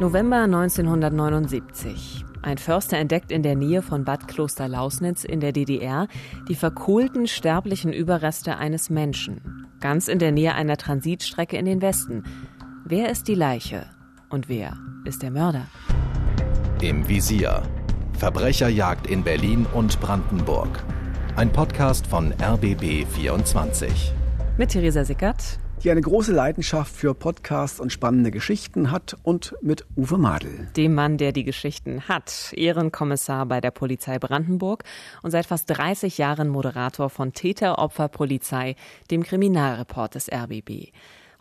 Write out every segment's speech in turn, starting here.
November 1979. Ein Förster entdeckt in der Nähe von Bad Kloster-Lausnitz in der DDR die verkohlten sterblichen Überreste eines Menschen. Ganz in der Nähe einer Transitstrecke in den Westen. Wer ist die Leiche? Und wer ist der Mörder? Im Visier. Verbrecherjagd in Berlin und Brandenburg. Ein Podcast von RBB 24. Mit Theresa Sickert die eine große Leidenschaft für Podcasts und spannende Geschichten hat und mit Uwe Madel. Dem Mann, der die Geschichten hat, Ehrenkommissar bei der Polizei Brandenburg und seit fast 30 Jahren Moderator von Täter-Opfer-Polizei, dem Kriminalreport des RBB.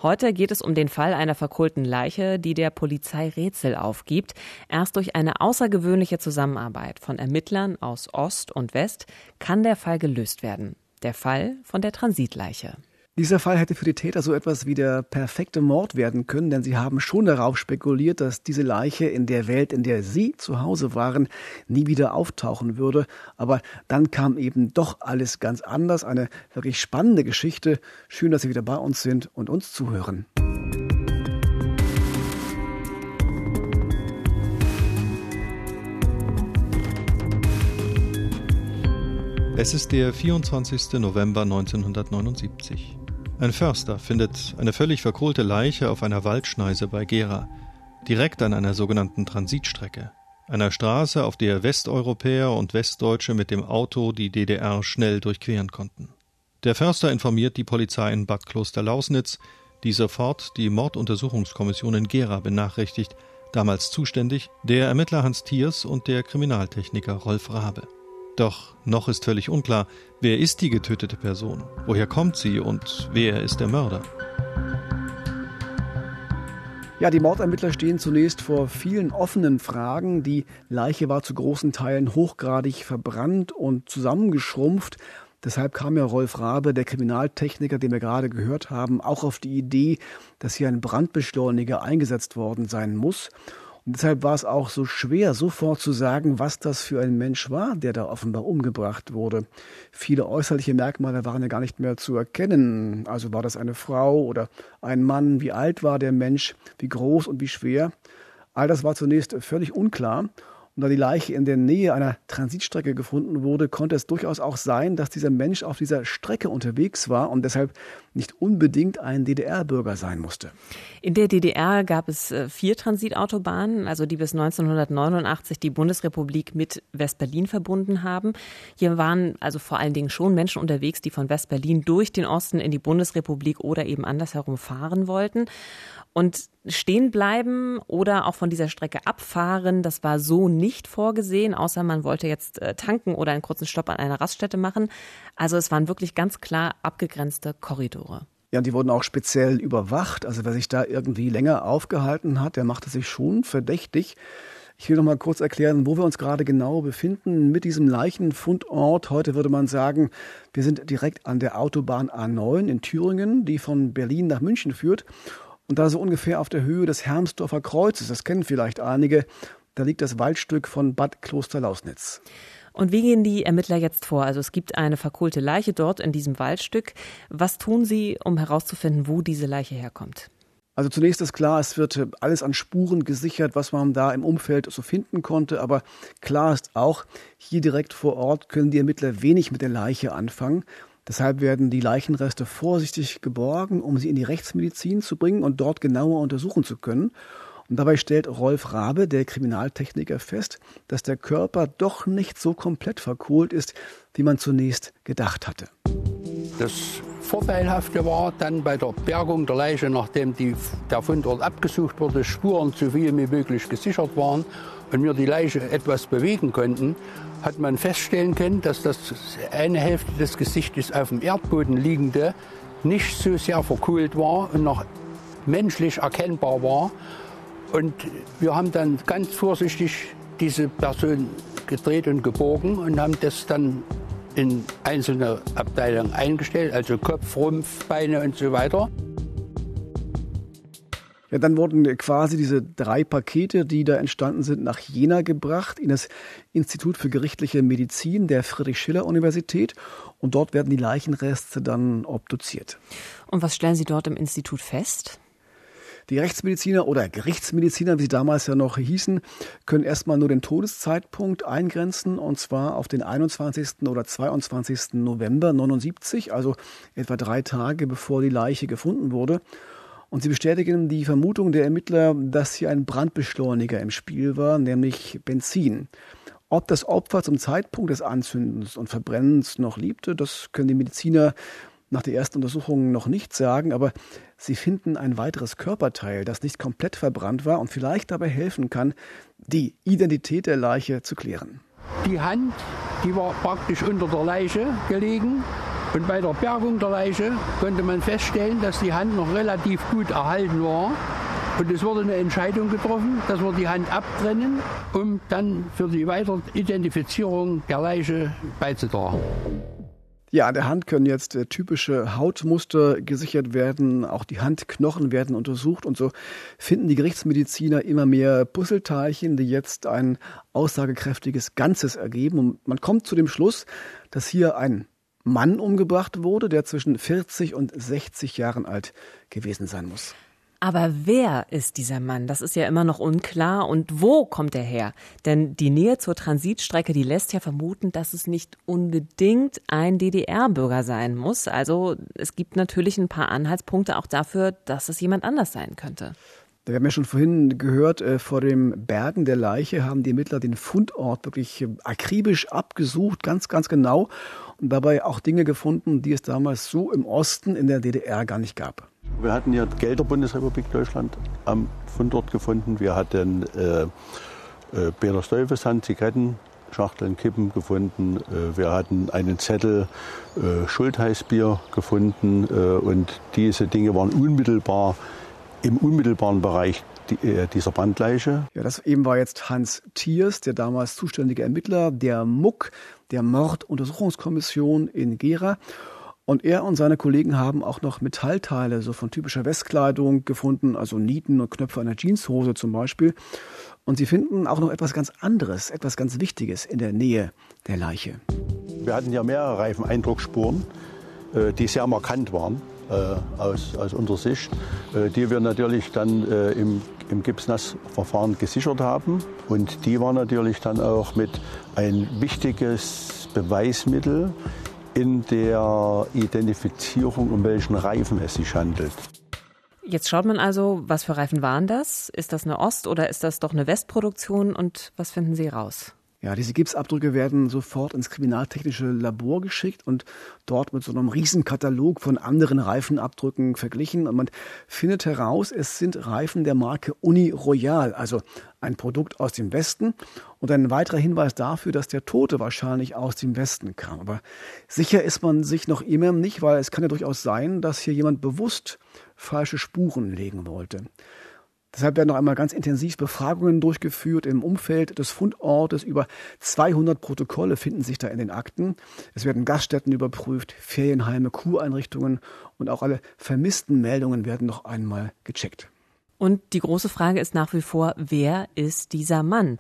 Heute geht es um den Fall einer verkohlten Leiche, die der Polizei Rätsel aufgibt. Erst durch eine außergewöhnliche Zusammenarbeit von Ermittlern aus Ost und West kann der Fall gelöst werden. Der Fall von der Transitleiche. Dieser Fall hätte für die Täter so etwas wie der perfekte Mord werden können, denn sie haben schon darauf spekuliert, dass diese Leiche in der Welt, in der sie zu Hause waren, nie wieder auftauchen würde. Aber dann kam eben doch alles ganz anders. Eine wirklich spannende Geschichte. Schön, dass Sie wieder bei uns sind und uns zuhören. Es ist der 24. November 1979. Ein Förster findet eine völlig verkohlte Leiche auf einer Waldschneise bei Gera, direkt an einer sogenannten Transitstrecke, einer Straße, auf der Westeuropäer und Westdeutsche mit dem Auto die DDR schnell durchqueren konnten. Der Förster informiert die Polizei in Bad Kloster-Lausnitz, die sofort die Morduntersuchungskommission in Gera benachrichtigt, damals zuständig der Ermittler Hans Thiers und der Kriminaltechniker Rolf Rabe. Doch noch ist völlig unklar, wer ist die getötete Person, woher kommt sie und wer ist der Mörder. Ja, die Mordermittler stehen zunächst vor vielen offenen Fragen. Die Leiche war zu großen Teilen hochgradig verbrannt und zusammengeschrumpft. Deshalb kam ja Rolf Rabe, der Kriminaltechniker, den wir gerade gehört haben, auch auf die Idee, dass hier ein Brandbeschleuniger eingesetzt worden sein muss. Und deshalb war es auch so schwer, sofort zu sagen, was das für ein Mensch war, der da offenbar umgebracht wurde. Viele äußerliche Merkmale waren ja gar nicht mehr zu erkennen. Also war das eine Frau oder ein Mann, wie alt war der Mensch, wie groß und wie schwer. All das war zunächst völlig unklar. Und da die Leiche in der Nähe einer Transitstrecke gefunden wurde, konnte es durchaus auch sein, dass dieser Mensch auf dieser Strecke unterwegs war und deshalb nicht unbedingt ein DDR-Bürger sein musste. In der DDR gab es äh, vier Transitautobahnen, also die bis 1989 die Bundesrepublik mit West-Berlin verbunden haben. Hier waren also vor allen Dingen schon Menschen unterwegs, die von West-Berlin durch den Osten in die Bundesrepublik oder eben andersherum fahren wollten. Und stehen bleiben oder auch von dieser Strecke abfahren, das war so nicht vorgesehen, außer man wollte jetzt äh, tanken oder einen kurzen Stopp an einer Raststätte machen. Also es waren wirklich ganz klar abgegrenzte Korridore. Ja, die wurden auch speziell überwacht. Also wer sich da irgendwie länger aufgehalten hat, der machte sich schon verdächtig. Ich will noch mal kurz erklären, wo wir uns gerade genau befinden mit diesem Leichenfundort. Heute würde man sagen, wir sind direkt an der Autobahn A9 in Thüringen, die von Berlin nach München führt. Und da so ungefähr auf der Höhe des Hermsdorfer Kreuzes, das kennen vielleicht einige, da liegt das Waldstück von Bad Kloster-Lausnitz. Und wie gehen die Ermittler jetzt vor? Also es gibt eine verkohlte Leiche dort in diesem Waldstück. Was tun sie, um herauszufinden, wo diese Leiche herkommt? Also zunächst ist klar, es wird alles an Spuren gesichert, was man da im Umfeld so finden konnte. Aber klar ist auch, hier direkt vor Ort können die Ermittler wenig mit der Leiche anfangen. Deshalb werden die Leichenreste vorsichtig geborgen, um sie in die Rechtsmedizin zu bringen und dort genauer untersuchen zu können. Und dabei stellt Rolf Rabe, der Kriminaltechniker, fest, dass der Körper doch nicht so komplett verkohlt ist, wie man zunächst gedacht hatte. Das Vorteilhafte war dann bei der Bergung der Leiche, nachdem die, der Fundort abgesucht wurde, Spuren so viel wie möglich gesichert waren und wir die Leiche etwas bewegen konnten, hat man feststellen können, dass das eine Hälfte des Gesichtes auf dem Erdboden liegende nicht so sehr verkohlt war und noch menschlich erkennbar war. Und wir haben dann ganz vorsichtig diese Person gedreht und gebogen und haben das dann in einzelne Abteilungen eingestellt, also Kopf, Rumpf, Beine und so weiter. Ja, dann wurden quasi diese drei Pakete, die da entstanden sind, nach Jena gebracht, in das Institut für gerichtliche Medizin der Friedrich-Schiller-Universität. Und dort werden die Leichenreste dann obduziert. Und was stellen Sie dort im Institut fest? Die Rechtsmediziner oder Gerichtsmediziner, wie sie damals ja noch hießen, können erstmal nur den Todeszeitpunkt eingrenzen und zwar auf den 21. oder 22. November 79, also etwa drei Tage bevor die Leiche gefunden wurde. Und sie bestätigen die Vermutung der Ermittler, dass hier ein Brandbeschleuniger im Spiel war, nämlich Benzin. Ob das Opfer zum Zeitpunkt des Anzündens und Verbrennens noch liebte, das können die Mediziner nach der ersten Untersuchung noch nicht sagen, aber sie finden ein weiteres Körperteil, das nicht komplett verbrannt war und vielleicht dabei helfen kann, die Identität der Leiche zu klären. Die Hand, die war praktisch unter der Leiche gelegen und bei der Bergung der Leiche konnte man feststellen, dass die Hand noch relativ gut erhalten war. Und es wurde eine Entscheidung getroffen, dass wir die Hand abtrennen, um dann für die weitere Identifizierung der Leiche beizutragen. Ja, an der Hand können jetzt äh, typische Hautmuster gesichert werden, auch die Handknochen werden untersucht und so finden die Gerichtsmediziner immer mehr Puzzleteilchen, die jetzt ein aussagekräftiges Ganzes ergeben. Und man kommt zu dem Schluss, dass hier ein Mann umgebracht wurde, der zwischen 40 und 60 Jahren alt gewesen sein muss. Aber wer ist dieser Mann? Das ist ja immer noch unklar. Und wo kommt er her? Denn die Nähe zur Transitstrecke, die lässt ja vermuten, dass es nicht unbedingt ein DDR-Bürger sein muss. Also es gibt natürlich ein paar Anhaltspunkte auch dafür, dass es jemand anders sein könnte. Wir haben ja schon vorhin gehört, äh, vor dem Bergen der Leiche haben die Ermittler den Fundort wirklich äh, akribisch abgesucht, ganz, ganz genau. Und dabei auch Dinge gefunden, die es damals so im Osten in der DDR gar nicht gab. Wir hatten hier Geld der Bundesrepublik Deutschland am Fundort gefunden. Wir hatten äh, äh, Peter Stuyvesant, Zigaretten, Schachteln, Kippen gefunden. Äh, wir hatten einen Zettel äh, Schultheißbier gefunden. Äh, und diese Dinge waren unmittelbar im unmittelbaren Bereich äh, dieser Brandleiche. Ja, das eben war jetzt Hans Thiers, der damals zuständige Ermittler der MUK, der Morduntersuchungskommission in Gera. Und er und seine Kollegen haben auch noch Metallteile, so von typischer Westkleidung gefunden, also Nieten und Knöpfe einer Jeanshose zum Beispiel. Und sie finden auch noch etwas ganz anderes, etwas ganz Wichtiges in der Nähe der Leiche. Wir hatten ja mehrere Reifeneindruckspuren, äh, die sehr markant waren aus, aus unserer Sicht, äh, die wir natürlich dann im, im Gipsnassverfahren gesichert haben. Und die waren natürlich dann auch mit ein wichtiges Beweismittel in der Identifizierung, um welchen Reifen es sich handelt. Jetzt schaut man also, was für Reifen waren das? Ist das eine Ost- oder ist das doch eine Westproduktion? Und was finden Sie raus? Ja, diese Gipsabdrücke werden sofort ins kriminaltechnische Labor geschickt und dort mit so einem Riesenkatalog von anderen Reifenabdrücken verglichen. Und man findet heraus, es sind Reifen der Marke Uni Royal, also ein Produkt aus dem Westen. Und ein weiterer Hinweis dafür, dass der Tote wahrscheinlich aus dem Westen kam. Aber sicher ist man sich noch immer nicht, weil es kann ja durchaus sein, dass hier jemand bewusst falsche Spuren legen wollte. Deshalb werden noch einmal ganz intensiv Befragungen durchgeführt im Umfeld des Fundortes. Über 200 Protokolle finden sich da in den Akten. Es werden Gaststätten überprüft, Ferienheime, Kureinrichtungen und auch alle vermissten Meldungen werden noch einmal gecheckt. Und die große Frage ist nach wie vor, wer ist dieser Mann?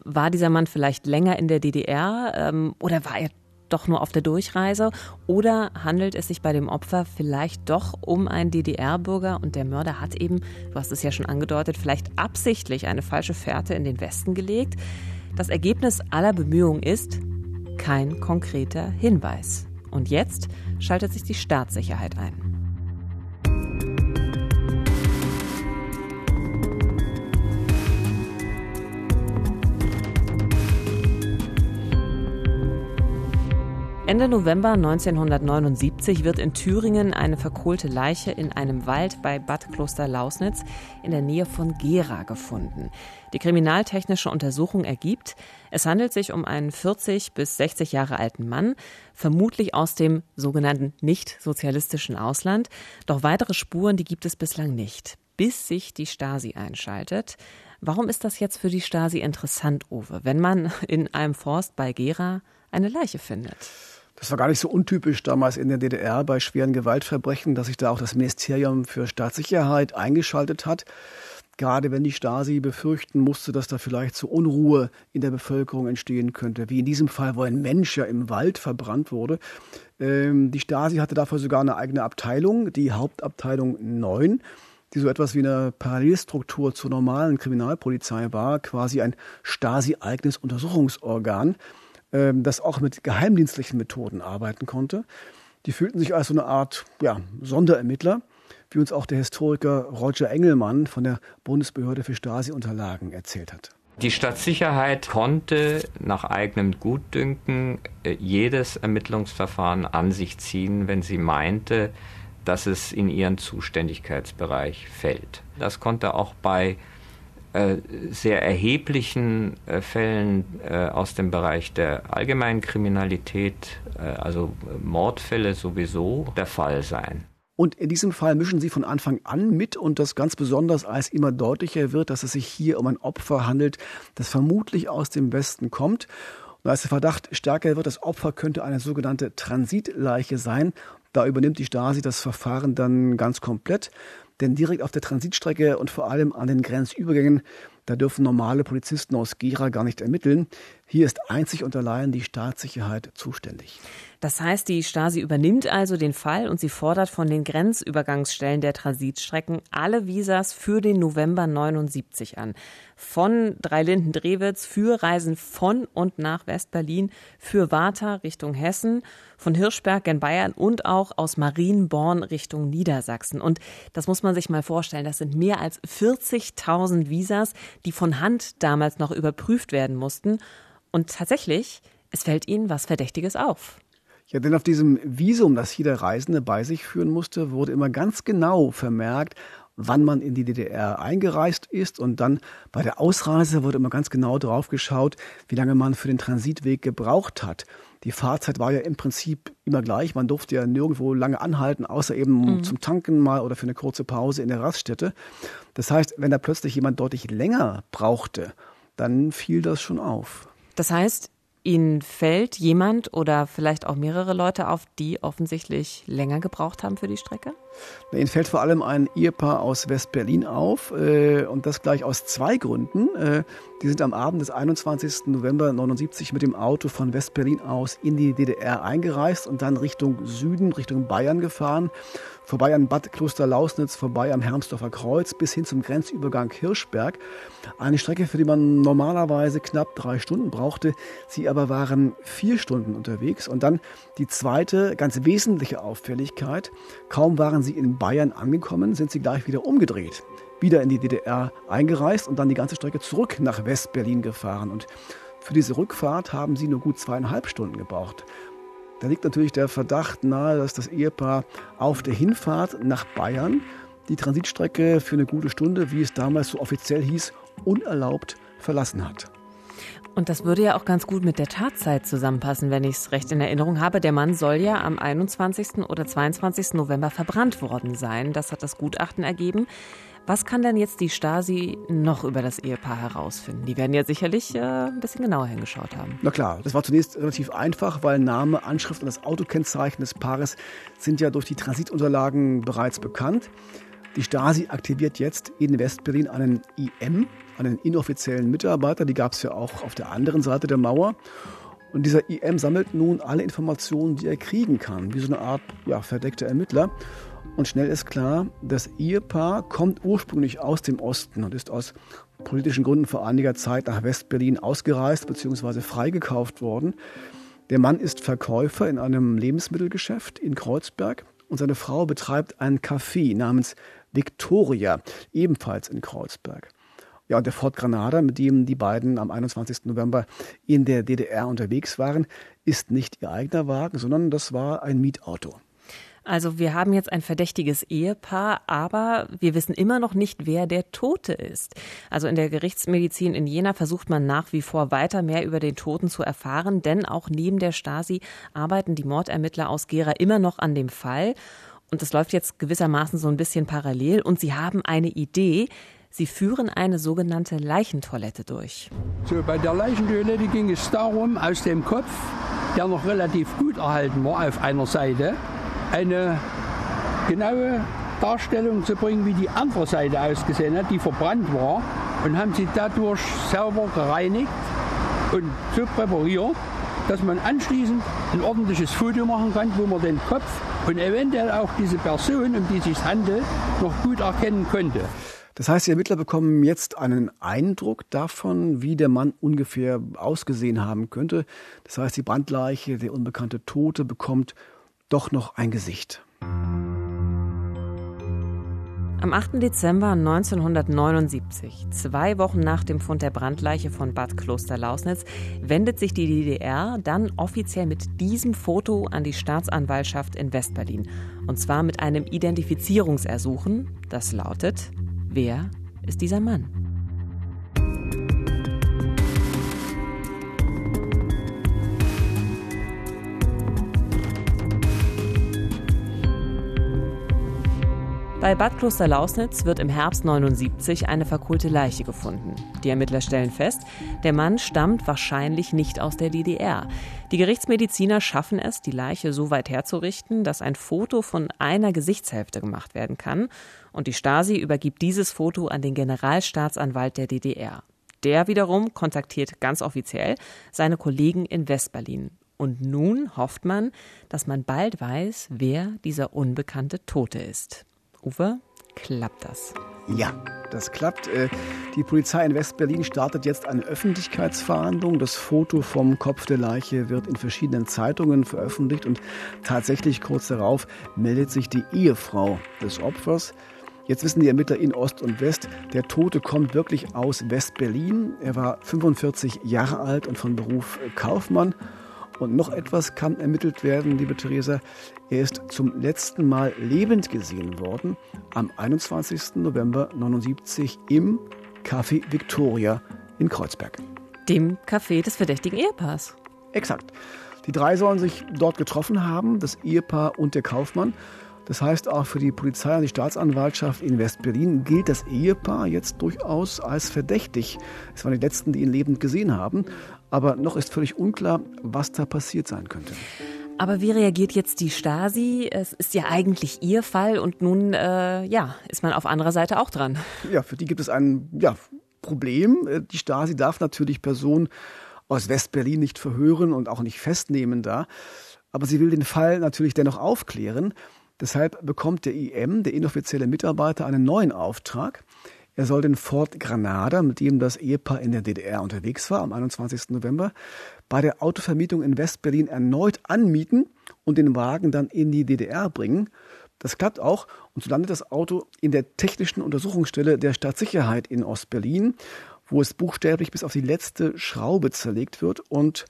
War dieser Mann vielleicht länger in der DDR ähm, oder war er doch nur auf der Durchreise? Oder handelt es sich bei dem Opfer vielleicht doch um einen DDR-Bürger und der Mörder hat eben, du hast es ja schon angedeutet, vielleicht absichtlich eine falsche Fährte in den Westen gelegt? Das Ergebnis aller Bemühungen ist kein konkreter Hinweis. Und jetzt schaltet sich die Staatssicherheit ein. Ende November 1979 wird in Thüringen eine verkohlte Leiche in einem Wald bei Bad Kloster-Lausnitz in der Nähe von Gera gefunden. Die kriminaltechnische Untersuchung ergibt, es handelt sich um einen 40 bis 60 Jahre alten Mann, vermutlich aus dem sogenannten nicht-sozialistischen Ausland. Doch weitere Spuren, die gibt es bislang nicht, bis sich die Stasi einschaltet. Warum ist das jetzt für die Stasi interessant, Uwe, wenn man in einem Forst bei Gera eine Leiche findet? Das war gar nicht so untypisch damals in der DDR bei schweren Gewaltverbrechen, dass sich da auch das Ministerium für Staatssicherheit eingeschaltet hat. Gerade wenn die Stasi befürchten musste, dass da vielleicht so Unruhe in der Bevölkerung entstehen könnte, wie in diesem Fall, wo ein Mensch ja im Wald verbrannt wurde. Ähm, die Stasi hatte dafür sogar eine eigene Abteilung, die Hauptabteilung 9. die so etwas wie eine Parallelstruktur zur normalen Kriminalpolizei war, quasi ein Stasi-eigenes Untersuchungsorgan, das auch mit geheimdienstlichen Methoden arbeiten konnte. Die fühlten sich als so eine Art ja, Sonderermittler, wie uns auch der Historiker Roger Engelmann von der Bundesbehörde für Stasi-Unterlagen erzählt hat. Die Stadtsicherheit konnte nach eigenem Gutdünken äh, jedes Ermittlungsverfahren an sich ziehen, wenn sie meinte, dass es in ihren Zuständigkeitsbereich fällt. Das konnte auch bei sehr erheblichen äh, Fällen äh, aus dem Bereich der allgemeinen Kriminalität, äh, also Mordfälle sowieso, der Fall sein. Und in diesem Fall mischen sie von Anfang an mit und das ganz besonders, als immer deutlicher wird, dass es sich hier um ein Opfer handelt, das vermutlich aus dem Westen kommt. Und als der Verdacht stärker wird, das Opfer könnte eine sogenannte Transitleiche sein, da übernimmt die Stasi das Verfahren dann ganz komplett. Denn direkt auf der Transitstrecke und vor allem an den Grenzübergängen, da dürfen normale Polizisten aus Gera gar nicht ermitteln. Hier ist einzig und allein die Staatssicherheit zuständig. Das heißt, die Stasi übernimmt also den Fall und sie fordert von den Grenzübergangsstellen der Transitstrecken alle Visas für den November 79 an. Von Dreilinden-Drewitz für Reisen von und nach West-Berlin, für Warta Richtung Hessen, von Hirschberg in Bayern und auch aus Marienborn Richtung Niedersachsen. Und das muss man sich mal vorstellen, das sind mehr als 40.000 Visas, die von Hand damals noch überprüft werden mussten. Und tatsächlich, es fällt ihnen was Verdächtiges auf. Ja, denn auf diesem Visum, das jeder Reisende bei sich führen musste, wurde immer ganz genau vermerkt, wann man in die DDR eingereist ist und dann bei der Ausreise wurde immer ganz genau drauf geschaut, wie lange man für den Transitweg gebraucht hat. Die Fahrzeit war ja im Prinzip immer gleich. Man durfte ja nirgendwo lange anhalten, außer eben mhm. zum Tanken mal oder für eine kurze Pause in der Raststätte. Das heißt, wenn da plötzlich jemand deutlich länger brauchte, dann fiel das schon auf. Das heißt, Ihnen fällt jemand oder vielleicht auch mehrere Leute auf, die offensichtlich länger gebraucht haben für die Strecke? Ihnen fällt vor allem ein Ehepaar aus West-Berlin auf äh, und das gleich aus zwei Gründen. Äh, die sind am Abend des 21. November 1979 mit dem Auto von West-Berlin aus in die DDR eingereist und dann Richtung Süden, Richtung Bayern gefahren vorbei an Bad Klosterlausnitz, vorbei am Hermsdorfer Kreuz bis hin zum Grenzübergang Hirschberg. Eine Strecke, für die man normalerweise knapp drei Stunden brauchte. Sie aber waren vier Stunden unterwegs. Und dann die zweite, ganz wesentliche Auffälligkeit. Kaum waren sie in Bayern angekommen, sind sie gleich wieder umgedreht. Wieder in die DDR eingereist und dann die ganze Strecke zurück nach West-Berlin gefahren. Und für diese Rückfahrt haben sie nur gut zweieinhalb Stunden gebraucht. Da liegt natürlich der Verdacht nahe, dass das Ehepaar auf der Hinfahrt nach Bayern die Transitstrecke für eine gute Stunde, wie es damals so offiziell hieß, unerlaubt verlassen hat. Und das würde ja auch ganz gut mit der Tatzeit zusammenpassen, wenn ich es recht in Erinnerung habe. Der Mann soll ja am 21. oder 22. November verbrannt worden sein. Das hat das Gutachten ergeben. Was kann denn jetzt die Stasi noch über das Ehepaar herausfinden? Die werden ja sicherlich äh, ein bisschen genauer hingeschaut haben. Na klar, das war zunächst relativ einfach, weil Name, Anschrift und das Autokennzeichen des Paares sind ja durch die Transitunterlagen bereits bekannt. Die Stasi aktiviert jetzt in Westberlin einen IM, einen inoffiziellen Mitarbeiter. Die gab es ja auch auf der anderen Seite der Mauer. Und dieser IM sammelt nun alle Informationen, die er kriegen kann, wie so eine Art ja, verdeckter Ermittler. Und schnell ist klar, das Ehepaar kommt ursprünglich aus dem Osten und ist aus politischen Gründen vor einiger Zeit nach Westberlin ausgereist bzw. freigekauft worden. Der Mann ist Verkäufer in einem Lebensmittelgeschäft in Kreuzberg und seine Frau betreibt ein Café namens Victoria, ebenfalls in Kreuzberg. Ja, und der Ford Granada, mit dem die beiden am 21. November in der DDR unterwegs waren, ist nicht ihr eigener Wagen, sondern das war ein Mietauto. Also wir haben jetzt ein verdächtiges Ehepaar, aber wir wissen immer noch nicht, wer der Tote ist. Also in der Gerichtsmedizin in Jena versucht man nach wie vor weiter mehr über den Toten zu erfahren, denn auch neben der Stasi arbeiten die Mordermittler aus Gera immer noch an dem Fall. Und das läuft jetzt gewissermaßen so ein bisschen parallel und sie haben eine Idee. Sie führen eine sogenannte Leichentoilette durch. So, bei der Leichentoilette ging es darum, aus dem Kopf, der noch relativ gut erhalten war auf einer Seite, eine genaue Darstellung zu bringen, wie die andere Seite ausgesehen hat, die verbrannt war, und haben sie dadurch sauber gereinigt und so präpariert, dass man anschließend ein ordentliches Foto machen kann, wo man den Kopf und eventuell auch diese Person, um die es sich handelt, noch gut erkennen könnte. Das heißt, die Ermittler bekommen jetzt einen Eindruck davon, wie der Mann ungefähr ausgesehen haben könnte. Das heißt, die Brandleiche, der unbekannte Tote, bekommt doch noch ein Gesicht. Am 8. Dezember 1979, zwei Wochen nach dem Fund der Brandleiche von Bad Kloster-Lausnitz, wendet sich die DDR dann offiziell mit diesem Foto an die Staatsanwaltschaft in Westberlin. Und zwar mit einem Identifizierungsersuchen, das lautet, wer ist dieser Mann? Bei Bad Kloster-Lausnitz wird im Herbst 79 eine verkohlte Leiche gefunden. Die Ermittler stellen fest, der Mann stammt wahrscheinlich nicht aus der DDR. Die Gerichtsmediziner schaffen es, die Leiche so weit herzurichten, dass ein Foto von einer Gesichtshälfte gemacht werden kann. Und die Stasi übergibt dieses Foto an den Generalstaatsanwalt der DDR. Der wiederum kontaktiert ganz offiziell seine Kollegen in Westberlin. Und nun hofft man, dass man bald weiß, wer dieser unbekannte Tote ist. Uwe, klappt das? Ja, das klappt. Äh, die Polizei in West-Berlin startet jetzt eine Öffentlichkeitsverhandlung. Das Foto vom Kopf der Leiche wird in verschiedenen Zeitungen veröffentlicht und tatsächlich kurz darauf meldet sich die Ehefrau des Opfers. Jetzt wissen die Ermittler in Ost und West, der Tote kommt wirklich aus West-Berlin. Er war 45 Jahre alt und von Beruf Kaufmann und noch etwas kann ermittelt werden, liebe Theresa. Er ist zum letzten Mal lebend gesehen worden am 21. November 1979 im Café Victoria in Kreuzberg. Dem Café des verdächtigen Ehepaars. Exakt. Die drei sollen sich dort getroffen haben, das Ehepaar und der Kaufmann. Das heißt, auch für die Polizei und die Staatsanwaltschaft in West-Berlin gilt das Ehepaar jetzt durchaus als verdächtig. Es waren die letzten, die ihn lebend gesehen haben. Aber noch ist völlig unklar, was da passiert sein könnte. Aber wie reagiert jetzt die Stasi? Es ist ja eigentlich ihr Fall und nun äh, ja, ist man auf anderer Seite auch dran. Ja, für die gibt es ein ja, Problem. Äh, die Stasi darf natürlich Personen aus West-Berlin nicht verhören und auch nicht festnehmen da. Aber sie will den Fall natürlich dennoch aufklären. Deshalb bekommt der IM, der inoffizielle Mitarbeiter, einen neuen Auftrag. Er soll den Ford Granada, mit dem das Ehepaar in der DDR unterwegs war, am 21. November, bei der Autovermietung in Westberlin erneut anmieten und den Wagen dann in die DDR bringen. Das klappt auch und so landet das Auto in der technischen Untersuchungsstelle der Staatssicherheit in Ostberlin, wo es buchstäblich bis auf die letzte Schraube zerlegt wird und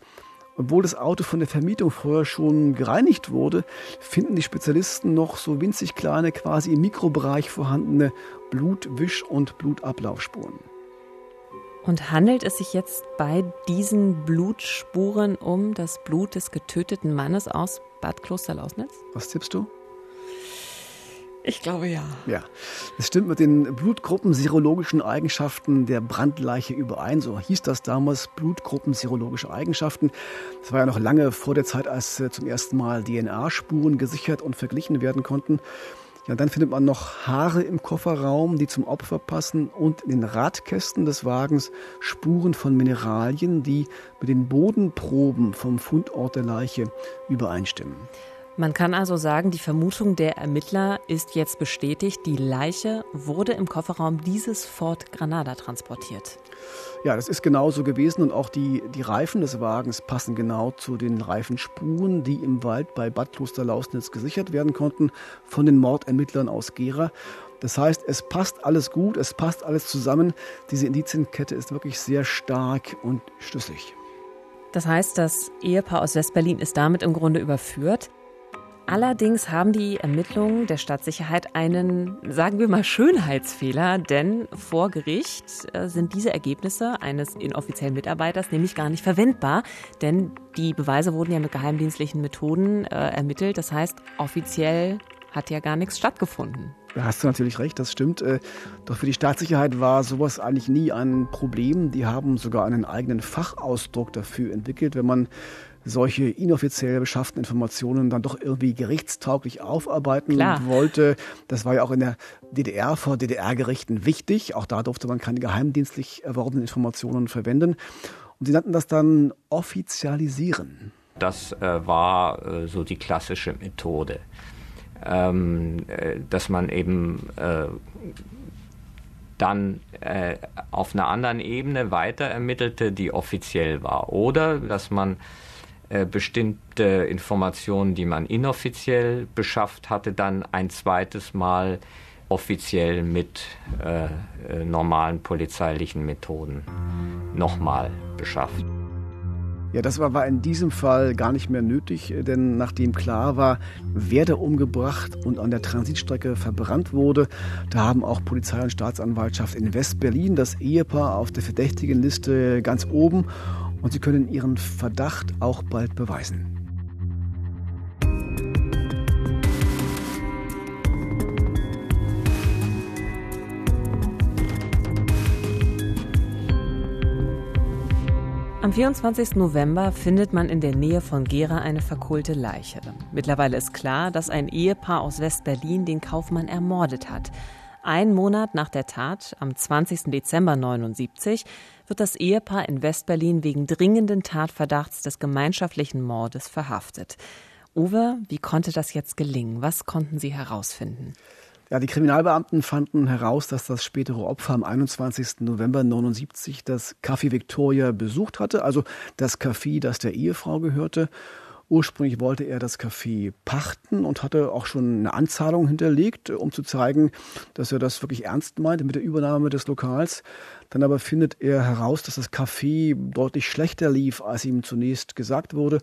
obwohl das Auto von der Vermietung vorher schon gereinigt wurde, finden die Spezialisten noch so winzig kleine, quasi im Mikrobereich vorhandene Blutwisch- und Blutablaufspuren. Und handelt es sich jetzt bei diesen Blutspuren um das Blut des getöteten Mannes aus Bad Klosterlausnitz? Was tippst du? Ich glaube ja. Ja, es stimmt mit den Blutgruppen-serologischen Eigenschaften der Brandleiche überein. So hieß das damals, Blutgruppen-serologische Eigenschaften. Das war ja noch lange vor der Zeit, als äh, zum ersten Mal DNA-Spuren gesichert und verglichen werden konnten. Ja, dann findet man noch Haare im Kofferraum, die zum Opfer passen und in den Radkästen des Wagens Spuren von Mineralien, die mit den Bodenproben vom Fundort der Leiche übereinstimmen. Man kann also sagen, die Vermutung der Ermittler ist jetzt bestätigt. Die Leiche wurde im Kofferraum dieses Ford Granada transportiert. Ja, das ist genauso gewesen und auch die, die Reifen des Wagens passen genau zu den Reifenspuren, die im Wald bei Bad Kloster-Lausnitz gesichert werden konnten von den Mordermittlern aus Gera. Das heißt, es passt alles gut, es passt alles zusammen. Diese Indizienkette ist wirklich sehr stark und schlüssig. Das heißt, das Ehepaar aus Westberlin ist damit im Grunde überführt. Allerdings haben die Ermittlungen der Stadtsicherheit einen, sagen wir mal, Schönheitsfehler, denn vor Gericht äh, sind diese Ergebnisse eines inoffiziellen Mitarbeiters nämlich gar nicht verwendbar, denn die Beweise wurden ja mit geheimdienstlichen Methoden äh, ermittelt. Das heißt, offiziell hat ja gar nichts stattgefunden. Da hast du natürlich recht, das stimmt. Äh, doch für die Staatssicherheit war sowas eigentlich nie ein Problem. Die haben sogar einen eigenen Fachausdruck dafür entwickelt, wenn man solche inoffiziell beschafften Informationen dann doch irgendwie gerichtstauglich aufarbeiten Klar. wollte. Das war ja auch in der DDR vor DDR-Gerichten wichtig. Auch da durfte man keine geheimdienstlich erworbenen Informationen verwenden. Und sie nannten das dann offizialisieren. Das äh, war äh, so die klassische Methode, ähm, äh, dass man eben äh, dann äh, auf einer anderen Ebene weiter ermittelte, die offiziell war. Oder dass man äh, bestimmte Informationen, die man inoffiziell beschafft hatte, dann ein zweites Mal offiziell mit äh, äh normalen polizeilichen Methoden nochmal beschafft. Ja, das war, war in diesem Fall gar nicht mehr nötig, denn nachdem klar war, wer da umgebracht und an der Transitstrecke verbrannt wurde, da haben auch Polizei und Staatsanwaltschaft in West-Berlin das Ehepaar auf der verdächtigen Liste ganz oben und sie können ihren Verdacht auch bald beweisen. Am 24. November findet man in der Nähe von Gera eine verkohlte Leiche. Mittlerweile ist klar, dass ein Ehepaar aus West-Berlin den Kaufmann ermordet hat. Ein Monat nach der Tat, am 20. Dezember 79, wird das Ehepaar in West-Berlin wegen dringenden Tatverdachts des gemeinschaftlichen Mordes verhaftet. Uwe, wie konnte das jetzt gelingen? Was konnten Sie herausfinden? Ja, die Kriminalbeamten fanden heraus, dass das spätere Opfer am 21. November 79 das Café Victoria besucht hatte, also das Café, das der Ehefrau gehörte. Ursprünglich wollte er das Café pachten und hatte auch schon eine Anzahlung hinterlegt, um zu zeigen, dass er das wirklich ernst meinte mit der Übernahme des Lokals. Dann aber findet er heraus, dass das Café deutlich schlechter lief, als ihm zunächst gesagt wurde.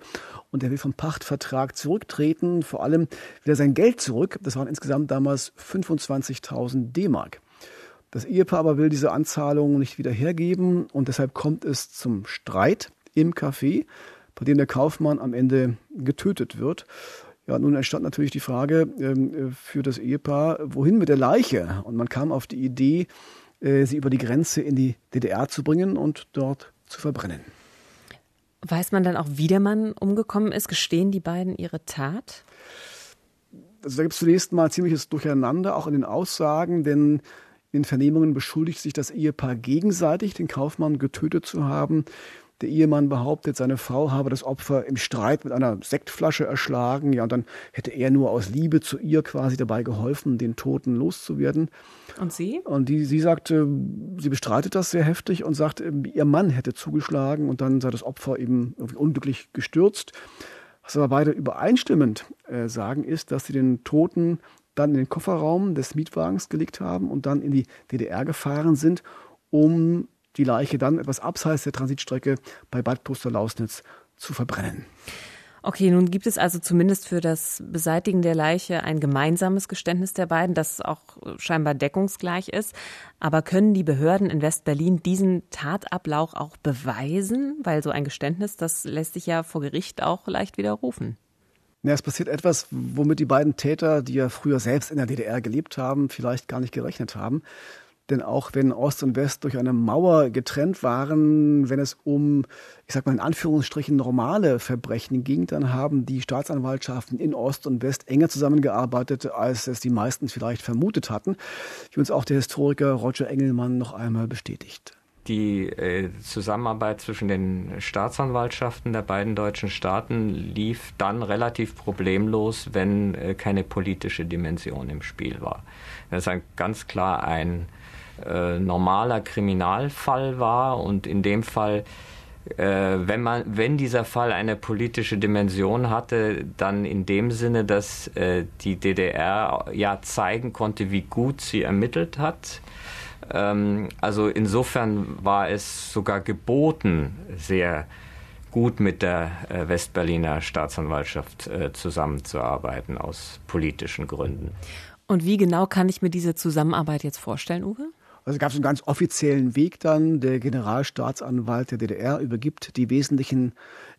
Und er will vom Pachtvertrag zurücktreten, vor allem will er sein Geld zurück. Das waren insgesamt damals 25.000 D-Mark. Das Ehepaar aber will diese Anzahlung nicht wieder hergeben und deshalb kommt es zum Streit im Café bei dem der Kaufmann am Ende getötet wird. Ja, nun entstand natürlich die Frage ähm, für das Ehepaar, wohin mit der Leiche? Und man kam auf die Idee, äh, sie über die Grenze in die DDR zu bringen und dort zu verbrennen. Weiß man dann auch, wie der Mann umgekommen ist? Gestehen die beiden ihre Tat? Also da gibt es zunächst mal ziemliches Durcheinander, auch in den Aussagen, denn in den Vernehmungen beschuldigt sich das Ehepaar gegenseitig, den Kaufmann getötet zu haben. Der Ehemann behauptet, seine Frau habe das Opfer im Streit mit einer Sektflasche erschlagen. Ja, und dann hätte er nur aus Liebe zu ihr quasi dabei geholfen, den Toten loszuwerden. Und sie? Und die, sie sagte, sie bestreitet das sehr heftig und sagt, ihr Mann hätte zugeschlagen und dann sei das Opfer eben irgendwie unglücklich gestürzt. Was aber beide übereinstimmend äh, sagen, ist, dass sie den Toten dann in den Kofferraum des Mietwagens gelegt haben und dann in die DDR gefahren sind, um die Leiche dann etwas abseits der Transitstrecke bei Bad Puster-Lausnitz zu verbrennen. Okay, nun gibt es also zumindest für das Beseitigen der Leiche ein gemeinsames Geständnis der beiden, das auch scheinbar deckungsgleich ist. Aber können die Behörden in West-Berlin diesen Tatablauf auch beweisen? Weil so ein Geständnis, das lässt sich ja vor Gericht auch leicht widerrufen. Ja, es passiert etwas, womit die beiden Täter, die ja früher selbst in der DDR gelebt haben, vielleicht gar nicht gerechnet haben. Denn auch wenn Ost und West durch eine Mauer getrennt waren, wenn es um, ich sag mal in Anführungsstrichen, normale Verbrechen ging, dann haben die Staatsanwaltschaften in Ost und West enger zusammengearbeitet, als es die meisten vielleicht vermutet hatten, wie uns auch der Historiker Roger Engelmann noch einmal bestätigt die äh, Zusammenarbeit zwischen den Staatsanwaltschaften der beiden deutschen Staaten lief dann relativ problemlos, wenn äh, keine politische Dimension im Spiel war. Das ist ganz klar ein äh, normaler Kriminalfall war und in dem Fall äh, wenn man, wenn dieser Fall eine politische Dimension hatte, dann in dem Sinne, dass äh, die DDR ja zeigen konnte, wie gut sie ermittelt hat. Ähm, also insofern war es sogar geboten, sehr gut mit der äh, Westberliner Staatsanwaltschaft äh, zusammenzuarbeiten aus politischen Gründen. Und wie genau kann ich mir diese Zusammenarbeit jetzt vorstellen, Uwe? Also gab es einen ganz offiziellen Weg dann. Der Generalstaatsanwalt der DDR übergibt die wesentlichen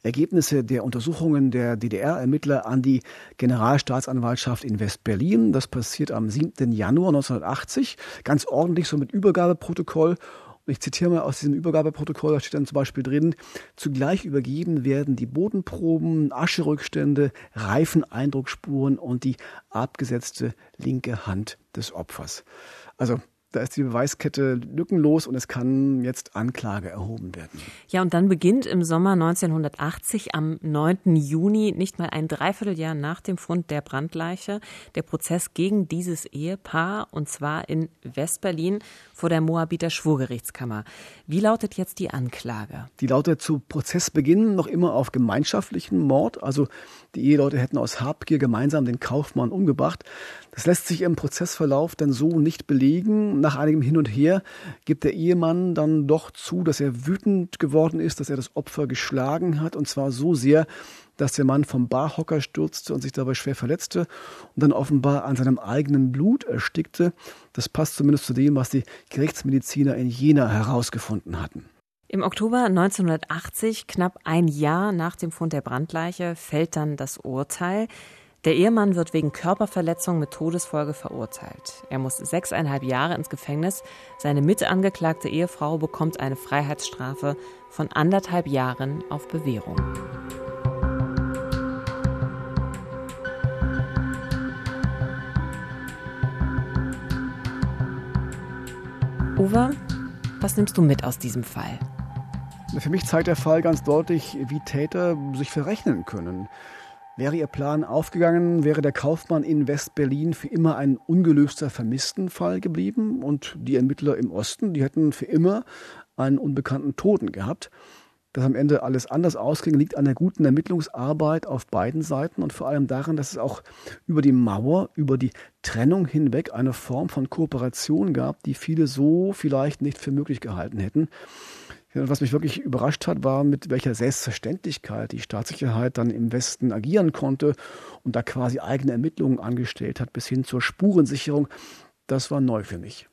Ergebnisse der Untersuchungen der DDR-Ermittler an die Generalstaatsanwaltschaft in West-Berlin. Das passiert am 7. Januar 1980. Ganz ordentlich so mit Übergabeprotokoll. Und ich zitiere mal aus diesem Übergabeprotokoll, da steht dann zum Beispiel drin, zugleich übergeben werden die Bodenproben, Ascherückstände, Reifeneindruckspuren und die abgesetzte linke Hand des Opfers. Also Da ist die Beweiskette lückenlos und es kann jetzt Anklage erhoben werden. Ja, und dann beginnt im Sommer 1980 am 9. Juni, nicht mal ein Dreivierteljahr nach dem Fund der Brandleiche, der Prozess gegen dieses Ehepaar und zwar in Westberlin vor der Moabiter Schwurgerichtskammer. Wie lautet jetzt die Anklage? Die lautet zu Prozessbeginn noch immer auf gemeinschaftlichen Mord. Also die Eheleute hätten aus Habgier gemeinsam den Kaufmann umgebracht. Das lässt sich im Prozessverlauf dann so nicht belegen. Nach einigem Hin und Her gibt der Ehemann dann doch zu, dass er wütend geworden ist, dass er das Opfer geschlagen hat und zwar so sehr, dass der Mann vom Barhocker stürzte und sich dabei schwer verletzte und dann offenbar an seinem eigenen Blut erstickte. Das passt zumindest zu dem, was die Gerichtsmediziner in Jena herausgefunden hatten. Im Oktober 1980, knapp ein Jahr nach dem Fund der Brandleiche, fällt dann das Urteil. Der Ehemann wird wegen Körperverletzung mit Todesfolge verurteilt. Er muss sechseinhalb Jahre ins Gefängnis. Seine mitangeklagte Ehefrau bekommt eine Freiheitsstrafe von anderthalb Jahren auf Bewährung. Uwe, was nimmst du mit aus diesem Fall? Für mich zeigt der Fall ganz deutlich, wie Täter sich verrechnen können. Wäre ihr Plan aufgegangen, wäre der Kaufmann in West-Berlin für immer ein ungelöster Vermisstenfall geblieben und die Ermittler im Osten, die hätten für immer einen unbekannten Toten gehabt. Dass am Ende alles anders ausging, liegt an der guten Ermittlungsarbeit auf beiden Seiten und vor allem daran, dass es auch über die Mauer, über die Trennung hinweg eine Form von Kooperation gab, die viele so vielleicht nicht für möglich gehalten hätten. Was mich wirklich überrascht hat, war, mit welcher Selbstverständlichkeit die Staatssicherheit dann im Westen agieren konnte und da quasi eigene Ermittlungen angestellt hat, bis hin zur Spurensicherung. Das war neu für mich.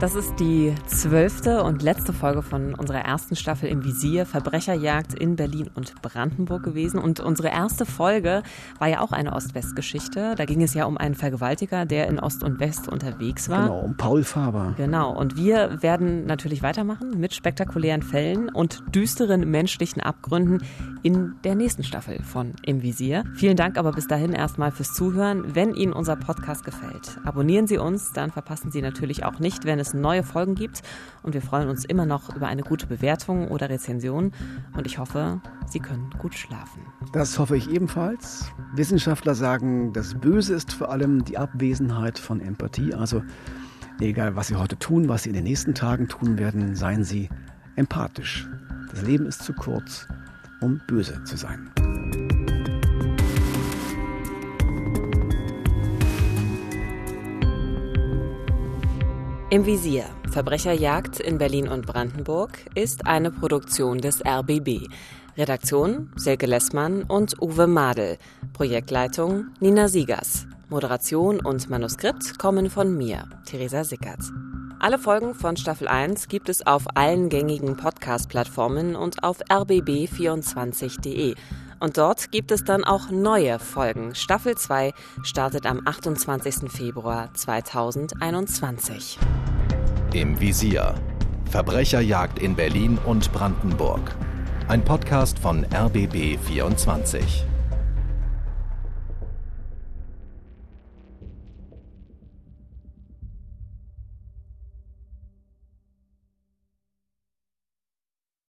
Das ist die zwölfte und letzte Folge von unserer ersten Staffel im Visier Verbrecherjagd in Berlin und Brandenburg gewesen. Und unsere erste Folge war ja auch eine Ost-West-Geschichte. Da ging es ja um einen Vergewaltiger, der in Ost und West unterwegs war. Genau, um Paul Faber. Genau. Und wir werden natürlich weitermachen mit spektakulären Fällen und düsteren menschlichen Abgründen in der nächsten Staffel von Im Visier. Vielen Dank aber bis dahin erstmal fürs Zuhören. Wenn Ihnen unser Podcast gefällt, abonnieren Sie uns, dann verpassen Sie natürlich auch nicht, wenn es es neue Folgen gibt. Und wir freuen uns immer noch über eine gute Bewertung oder Rezension. Und ich hoffe, Sie können gut schlafen. Das hoffe ich ebenfalls. Wissenschaftler sagen, das Böse ist vor allem die Abwesenheit von Empathie. Also egal, was Sie heute tun, was Sie in den nächsten Tagen tun werden, seien Sie empathisch. Das Leben ist zu kurz, um böse zu sein. Im Visier. Verbrecherjagd in Berlin und Brandenburg ist eine Produktion des RBB. Redaktion Silke Lessmann und Uwe Madel. Projektleitung Nina Siegers. Moderation und Manuskript kommen von mir, Theresa Sickert. Alle Folgen von Staffel 1 gibt es auf allen gängigen Podcast-Plattformen und auf rbb24.de. Und dort gibt es dann auch neue Folgen. Staffel 2 startet am 28. Februar 2021. Im Visier. Verbrecherjagd in Berlin und Brandenburg. Ein Podcast von RBB 24.